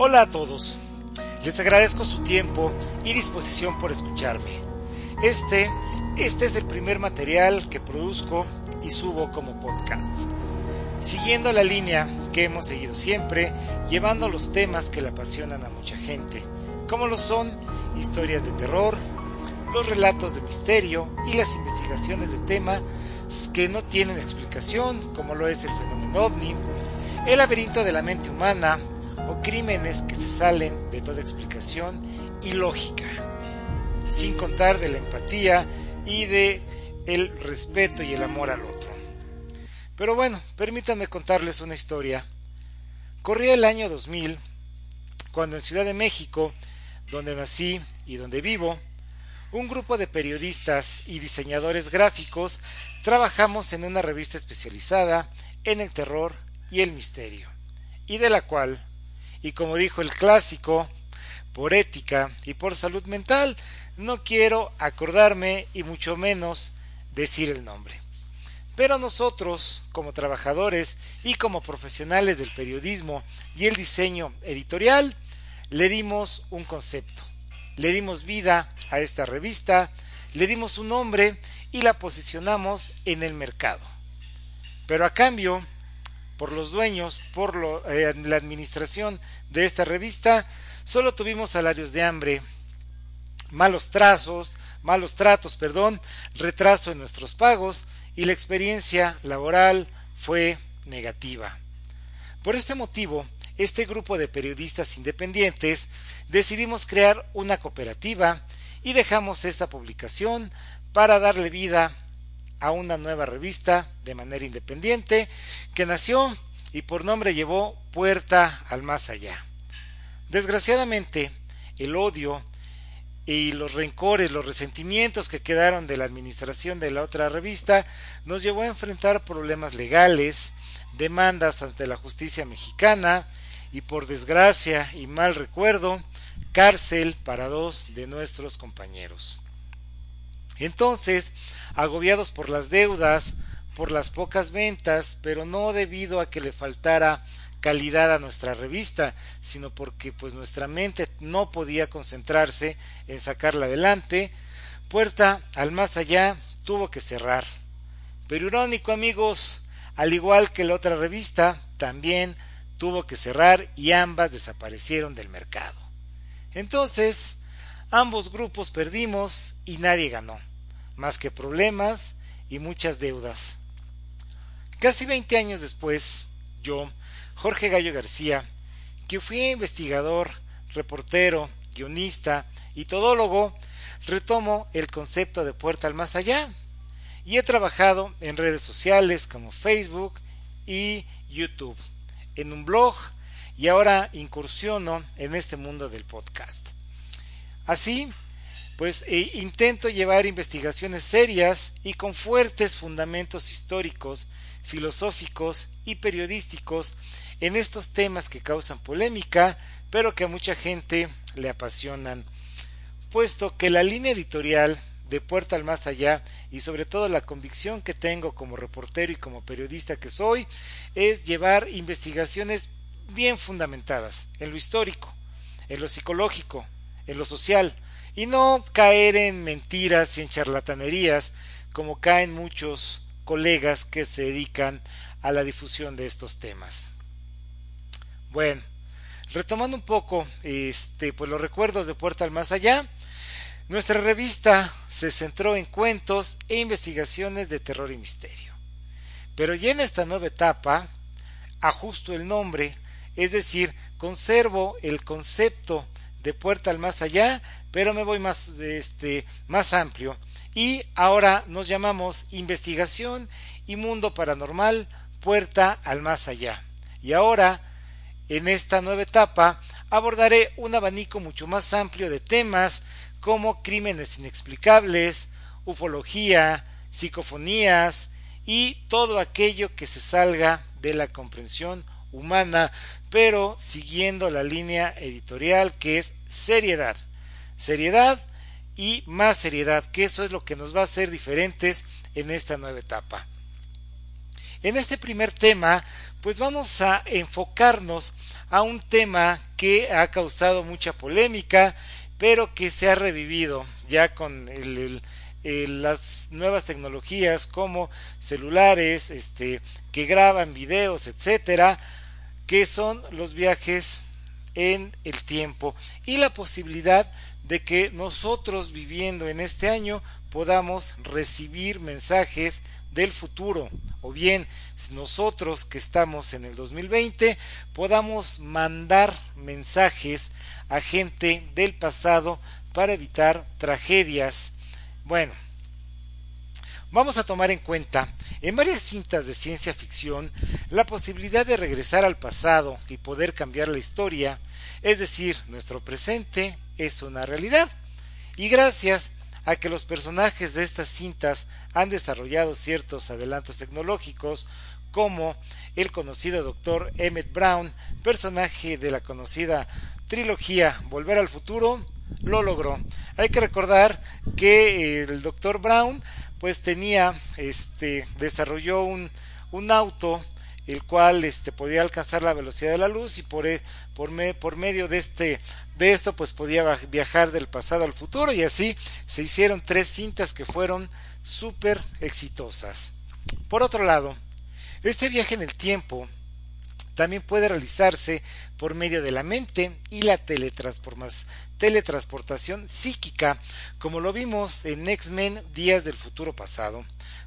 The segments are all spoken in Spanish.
Hola a todos, les agradezco su tiempo y disposición por escucharme. Este, este es el primer material que produzco y subo como podcast, siguiendo la línea que hemos seguido siempre, llevando los temas que le apasionan a mucha gente, como lo son historias de terror, los relatos de misterio y las investigaciones de temas que no tienen explicación, como lo es el fenómeno ovni, el laberinto de la mente humana, o crímenes que se salen de toda explicación y lógica, sin contar de la empatía y de el respeto y el amor al otro. Pero bueno, permítanme contarles una historia. Corría el año 2000, cuando en Ciudad de México, donde nací y donde vivo, un grupo de periodistas y diseñadores gráficos trabajamos en una revista especializada en el terror y el misterio, y de la cual y como dijo el clásico, por ética y por salud mental, no quiero acordarme y mucho menos decir el nombre. Pero nosotros, como trabajadores y como profesionales del periodismo y el diseño editorial, le dimos un concepto, le dimos vida a esta revista, le dimos un nombre y la posicionamos en el mercado. Pero a cambio, por los dueños, por eh, la administración de esta revista, solo tuvimos salarios de hambre, malos trazos, malos tratos, perdón, retraso en nuestros pagos y la experiencia laboral fue negativa. Por este motivo, este grupo de periodistas independientes decidimos crear una cooperativa y dejamos esta publicación para darle vida a una nueva revista de manera independiente que nació y por nombre llevó Puerta al Más Allá. Desgraciadamente, el odio y los rencores, los resentimientos que quedaron de la administración de la otra revista nos llevó a enfrentar problemas legales, demandas ante la justicia mexicana y por desgracia y mal recuerdo, cárcel para dos de nuestros compañeros. Entonces, agobiados por las deudas, por las pocas ventas, pero no debido a que le faltara calidad a nuestra revista, sino porque pues nuestra mente no podía concentrarse en sacarla adelante, Puerta al más allá tuvo que cerrar. Pero irónico amigos, al igual que la otra revista, también tuvo que cerrar y ambas desaparecieron del mercado. Entonces, ambos grupos perdimos y nadie ganó más que problemas y muchas deudas. Casi 20 años después, yo, Jorge Gallo García, que fui investigador, reportero, guionista y todólogo, retomo el concepto de puerta al más allá y he trabajado en redes sociales como Facebook y YouTube, en un blog y ahora incursiono en este mundo del podcast. Así, pues e intento llevar investigaciones serias y con fuertes fundamentos históricos, filosóficos y periodísticos en estos temas que causan polémica, pero que a mucha gente le apasionan, puesto que la línea editorial de Puerta al Más Allá y sobre todo la convicción que tengo como reportero y como periodista que soy es llevar investigaciones bien fundamentadas en lo histórico, en lo psicológico, en lo social, y no caer en mentiras y en charlatanerías como caen muchos colegas que se dedican a la difusión de estos temas. Bueno, retomando un poco este pues los recuerdos de Puerta al Más Allá, nuestra revista se centró en cuentos e investigaciones de terror y misterio. Pero ya en esta nueva etapa, ajusto el nombre, es decir, conservo el concepto de puerta al más allá, pero me voy más, este, más amplio. Y ahora nos llamamos investigación y mundo paranormal, puerta al más allá. Y ahora, en esta nueva etapa, abordaré un abanico mucho más amplio de temas como crímenes inexplicables, ufología, psicofonías y todo aquello que se salga de la comprensión humana, pero siguiendo la línea editorial que es seriedad. Seriedad y más seriedad, que eso es lo que nos va a hacer diferentes en esta nueva etapa. En este primer tema, pues vamos a enfocarnos a un tema que ha causado mucha polémica, pero que se ha revivido ya con las nuevas tecnologías como celulares, este, que graban videos, etcétera, que son los viajes en el tiempo y la posibilidad de que nosotros viviendo en este año podamos recibir mensajes del futuro o bien nosotros que estamos en el 2020 podamos mandar mensajes a gente del pasado para evitar tragedias. Bueno, vamos a tomar en cuenta en varias cintas de ciencia ficción la posibilidad de regresar al pasado y poder cambiar la historia, es decir, nuestro presente es una realidad. Y gracias a que los personajes de estas cintas han desarrollado ciertos adelantos tecnológicos, como el conocido Dr. Emmett Brown, personaje de la conocida trilogía Volver al Futuro, lo logró. Hay que recordar que el Dr. Brown pues tenía, este, desarrolló un, un auto el cual este, podía alcanzar la velocidad de la luz y por, e, por, me, por medio de, este, de esto pues podía viajar del pasado al futuro y así se hicieron tres cintas que fueron súper exitosas. Por otro lado, este viaje en el tiempo también puede realizarse por medio de la mente y la teletransportación psíquica, como lo vimos en X-Men Días del Futuro Pasado,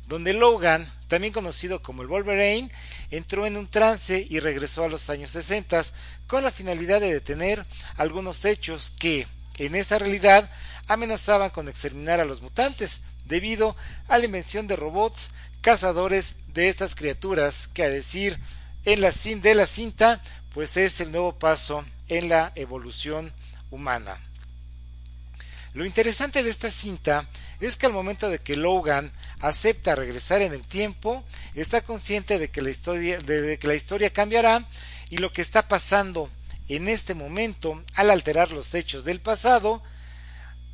donde Logan, también conocido como el Wolverine, entró en un trance y regresó a los años 60 con la finalidad de detener algunos hechos que, en esa realidad, amenazaban con exterminar a los mutantes, debido a la invención de robots cazadores de estas criaturas que a decir en la, de la cinta, pues es el nuevo paso en la evolución humana. Lo interesante de esta cinta es que al momento de que Logan acepta regresar en el tiempo, está consciente de que la historia, de que la historia cambiará y lo que está pasando en este momento, al alterar los hechos del pasado,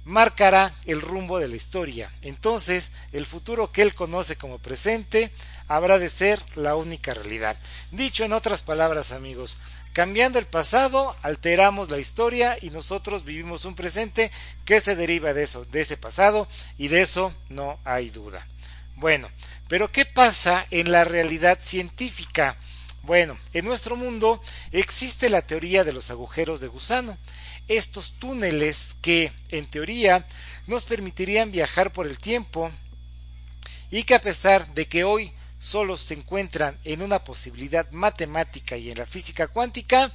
marcará el rumbo de la historia. Entonces, el futuro que él conoce como presente habrá de ser la única realidad. Dicho en otras palabras, amigos, cambiando el pasado, alteramos la historia y nosotros vivimos un presente que se deriva de eso, de ese pasado, y de eso no hay duda. Bueno, pero ¿qué pasa en la realidad científica? Bueno, en nuestro mundo existe la teoría de los agujeros de gusano, estos túneles que, en teoría, nos permitirían viajar por el tiempo y que a pesar de que hoy solo se encuentran en una posibilidad matemática y en la física cuántica,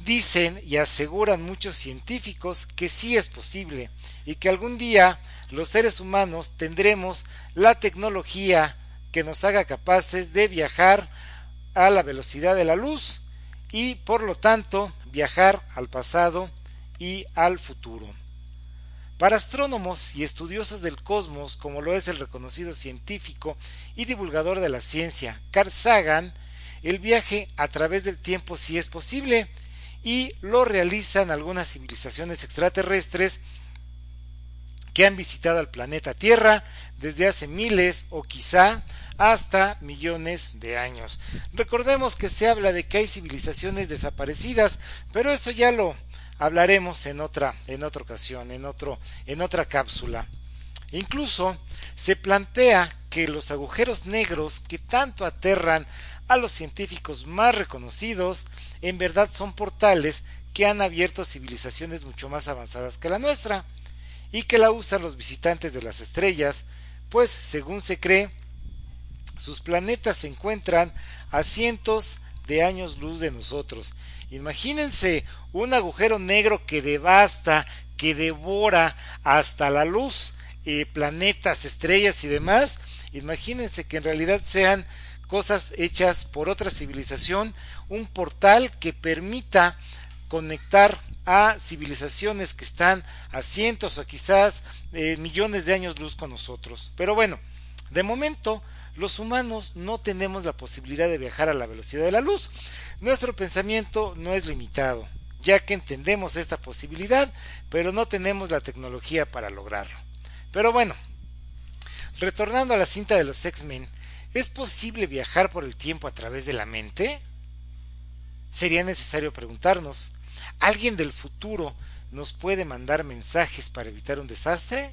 dicen y aseguran muchos científicos que sí es posible y que algún día los seres humanos tendremos la tecnología que nos haga capaces de viajar a la velocidad de la luz y por lo tanto viajar al pasado y al futuro. Para astrónomos y estudiosos del cosmos, como lo es el reconocido científico y divulgador de la ciencia Carl Sagan, el viaje a través del tiempo sí es posible y lo realizan algunas civilizaciones extraterrestres que han visitado al planeta Tierra desde hace miles o quizá hasta millones de años. Recordemos que se habla de que hay civilizaciones desaparecidas, pero eso ya lo hablaremos en otra, en otra ocasión, en, otro, en otra cápsula. Incluso se plantea que los agujeros negros que tanto aterran a los científicos más reconocidos, en verdad son portales que han abierto civilizaciones mucho más avanzadas que la nuestra, y que la usan los visitantes de las estrellas, pues según se cree, sus planetas se encuentran a cientos de años luz de nosotros, Imagínense un agujero negro que devasta, que devora hasta la luz, eh, planetas, estrellas y demás. Imagínense que en realidad sean cosas hechas por otra civilización, un portal que permita conectar a civilizaciones que están a cientos o quizás eh, millones de años luz con nosotros. Pero bueno, de momento los humanos no tenemos la posibilidad de viajar a la velocidad de la luz. Nuestro pensamiento no es limitado, ya que entendemos esta posibilidad, pero no tenemos la tecnología para lograrlo. Pero bueno, retornando a la cinta de los X-Men, ¿es posible viajar por el tiempo a través de la mente? Sería necesario preguntarnos, ¿alguien del futuro nos puede mandar mensajes para evitar un desastre?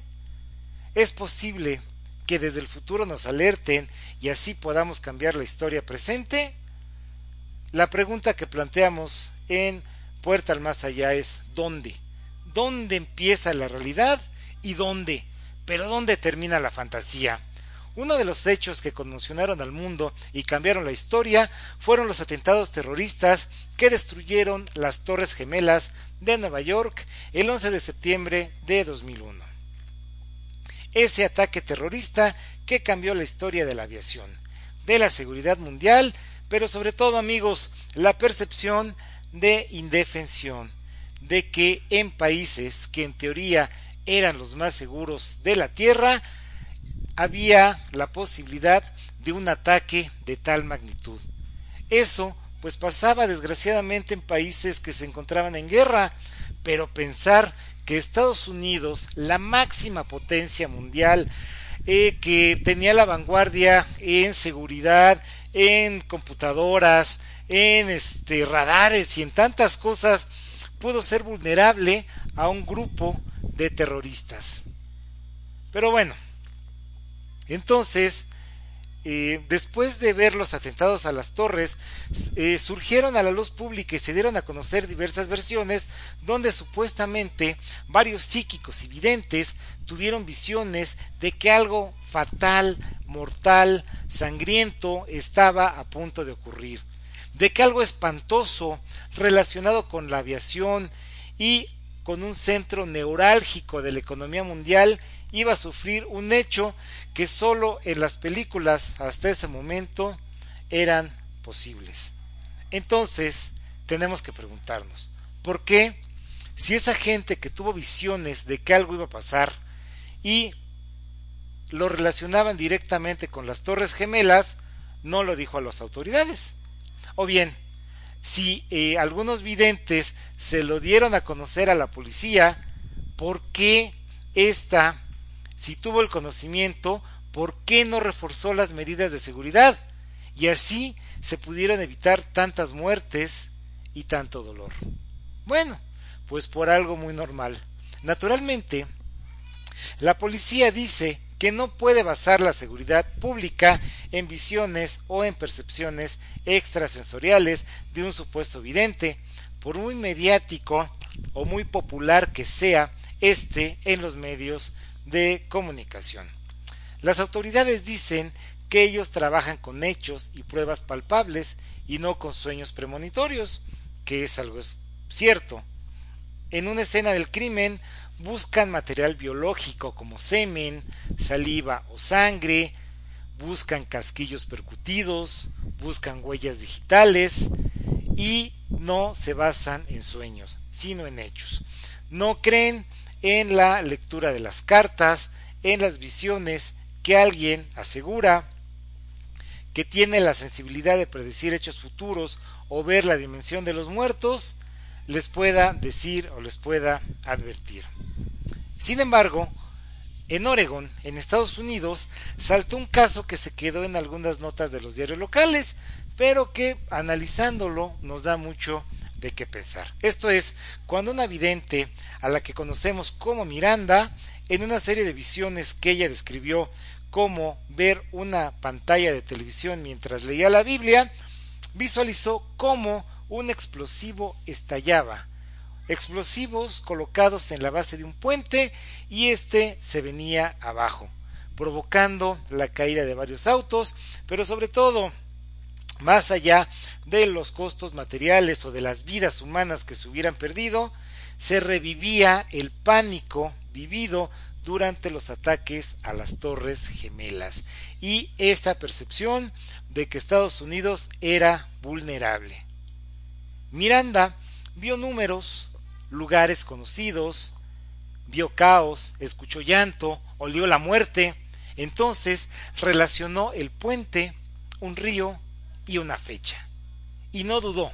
¿Es posible que desde el futuro nos alerten y así podamos cambiar la historia presente? La pregunta que planteamos en Puerta al Más Allá es ¿dónde? ¿Dónde empieza la realidad y dónde? Pero ¿dónde termina la fantasía? Uno de los hechos que conmocionaron al mundo y cambiaron la historia fueron los atentados terroristas que destruyeron las Torres Gemelas de Nueva York el 11 de septiembre de 2001. Ese ataque terrorista que cambió la historia de la aviación, de la seguridad mundial, pero sobre todo amigos, la percepción de indefensión, de que en países que en teoría eran los más seguros de la Tierra, había la posibilidad de un ataque de tal magnitud. Eso pues pasaba desgraciadamente en países que se encontraban en guerra, pero pensar que Estados Unidos, la máxima potencia mundial, eh, que tenía la vanguardia en seguridad, en computadoras, en este radares y en tantas cosas, pudo ser vulnerable a un grupo de terroristas. Pero bueno, entonces, eh, después de ver los atentados a las torres, eh, surgieron a la luz pública y se dieron a conocer diversas versiones donde supuestamente varios psíquicos y videntes tuvieron visiones de que algo fatal, mortal, sangriento estaba a punto de ocurrir, de que algo espantoso relacionado con la aviación y con un centro neurálgico de la economía mundial iba a sufrir un hecho que solo en las películas hasta ese momento eran posibles. Entonces, tenemos que preguntarnos, ¿por qué si esa gente que tuvo visiones de que algo iba a pasar y lo relacionaban directamente con las Torres Gemelas, no lo dijo a las autoridades? O bien, si eh, algunos videntes se lo dieron a conocer a la policía, ¿por qué esta si tuvo el conocimiento, ¿por qué no reforzó las medidas de seguridad? Y así se pudieron evitar tantas muertes y tanto dolor. Bueno, pues por algo muy normal. Naturalmente, la policía dice que no puede basar la seguridad pública en visiones o en percepciones extrasensoriales de un supuesto vidente, por muy mediático o muy popular que sea este en los medios de comunicación. Las autoridades dicen que ellos trabajan con hechos y pruebas palpables y no con sueños premonitorios, que es algo cierto. En una escena del crimen buscan material biológico como semen, saliva o sangre, buscan casquillos percutidos, buscan huellas digitales y no se basan en sueños, sino en hechos. No creen en la lectura de las cartas, en las visiones que alguien asegura que tiene la sensibilidad de predecir hechos futuros o ver la dimensión de los muertos, les pueda decir o les pueda advertir. Sin embargo, en Oregon, en Estados Unidos, saltó un caso que se quedó en algunas notas de los diarios locales, pero que analizándolo nos da mucho de qué pensar. Esto es, cuando una vidente, a la que conocemos como Miranda, en una serie de visiones que ella describió como ver una pantalla de televisión mientras leía la Biblia, visualizó cómo un explosivo estallaba, explosivos colocados en la base de un puente y éste se venía abajo, provocando la caída de varios autos, pero sobre todo más allá de los costos materiales o de las vidas humanas que se hubieran perdido, se revivía el pánico vivido durante los ataques a las torres gemelas y esta percepción de que Estados Unidos era vulnerable. Miranda vio números, lugares conocidos, vio caos, escuchó llanto, olió la muerte, entonces relacionó el puente, un río, y una fecha. Y no dudó.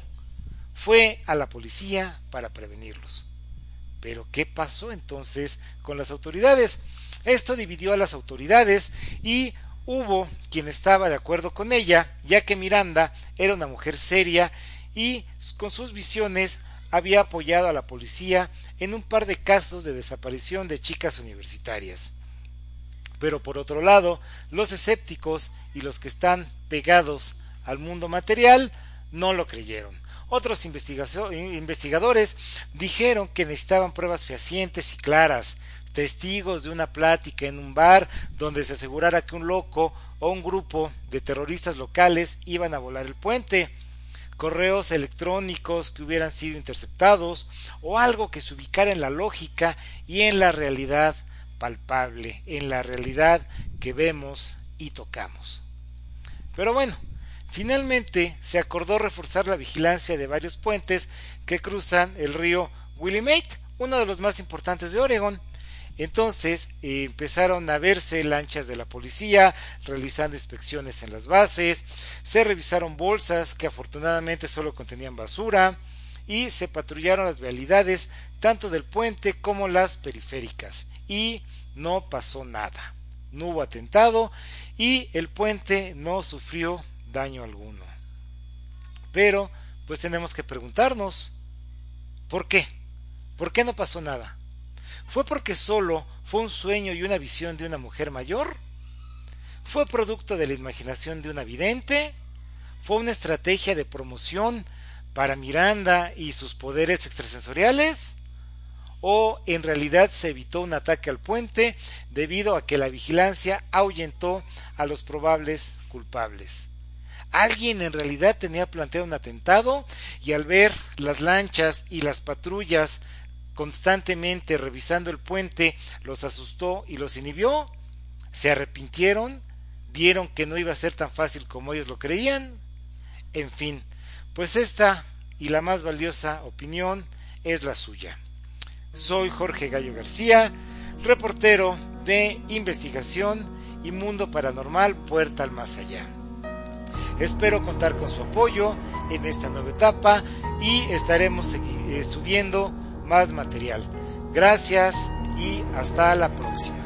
Fue a la policía para prevenirlos. Pero ¿qué pasó entonces con las autoridades? Esto dividió a las autoridades y hubo quien estaba de acuerdo con ella, ya que Miranda era una mujer seria y con sus visiones había apoyado a la policía en un par de casos de desaparición de chicas universitarias. Pero por otro lado, los escépticos y los que están pegados al mundo material no lo creyeron. Otros investigadores dijeron que necesitaban pruebas fehacientes y claras, testigos de una plática en un bar donde se asegurara que un loco o un grupo de terroristas locales iban a volar el puente, correos electrónicos que hubieran sido interceptados o algo que se ubicara en la lógica y en la realidad palpable, en la realidad que vemos y tocamos. Pero bueno, finalmente se acordó reforzar la vigilancia de varios puentes que cruzan el río Willamette, uno de los más importantes de Oregon, entonces eh, empezaron a verse lanchas de la policía realizando inspecciones en las bases, se revisaron bolsas que afortunadamente solo contenían basura y se patrullaron las vialidades tanto del puente como las periféricas y no pasó nada. No hubo atentado y el puente no sufrió daño alguno. Pero pues tenemos que preguntarnos, ¿por qué? ¿Por qué no pasó nada? ¿Fue porque solo fue un sueño y una visión de una mujer mayor? ¿Fue producto de la imaginación de una vidente? ¿Fue una estrategia de promoción para Miranda y sus poderes extrasensoriales? ¿O en realidad se evitó un ataque al puente debido a que la vigilancia ahuyentó a los probables culpables? Alguien en realidad tenía planteado un atentado y al ver las lanchas y las patrullas constantemente revisando el puente los asustó y los inhibió, se arrepintieron, vieron que no iba a ser tan fácil como ellos lo creían, en fin, pues esta y la más valiosa opinión es la suya. Soy Jorge Gallo García, reportero de investigación y mundo paranormal Puerta al Más Allá. Espero contar con su apoyo en esta nueva etapa y estaremos eh, subiendo más material. Gracias y hasta la próxima.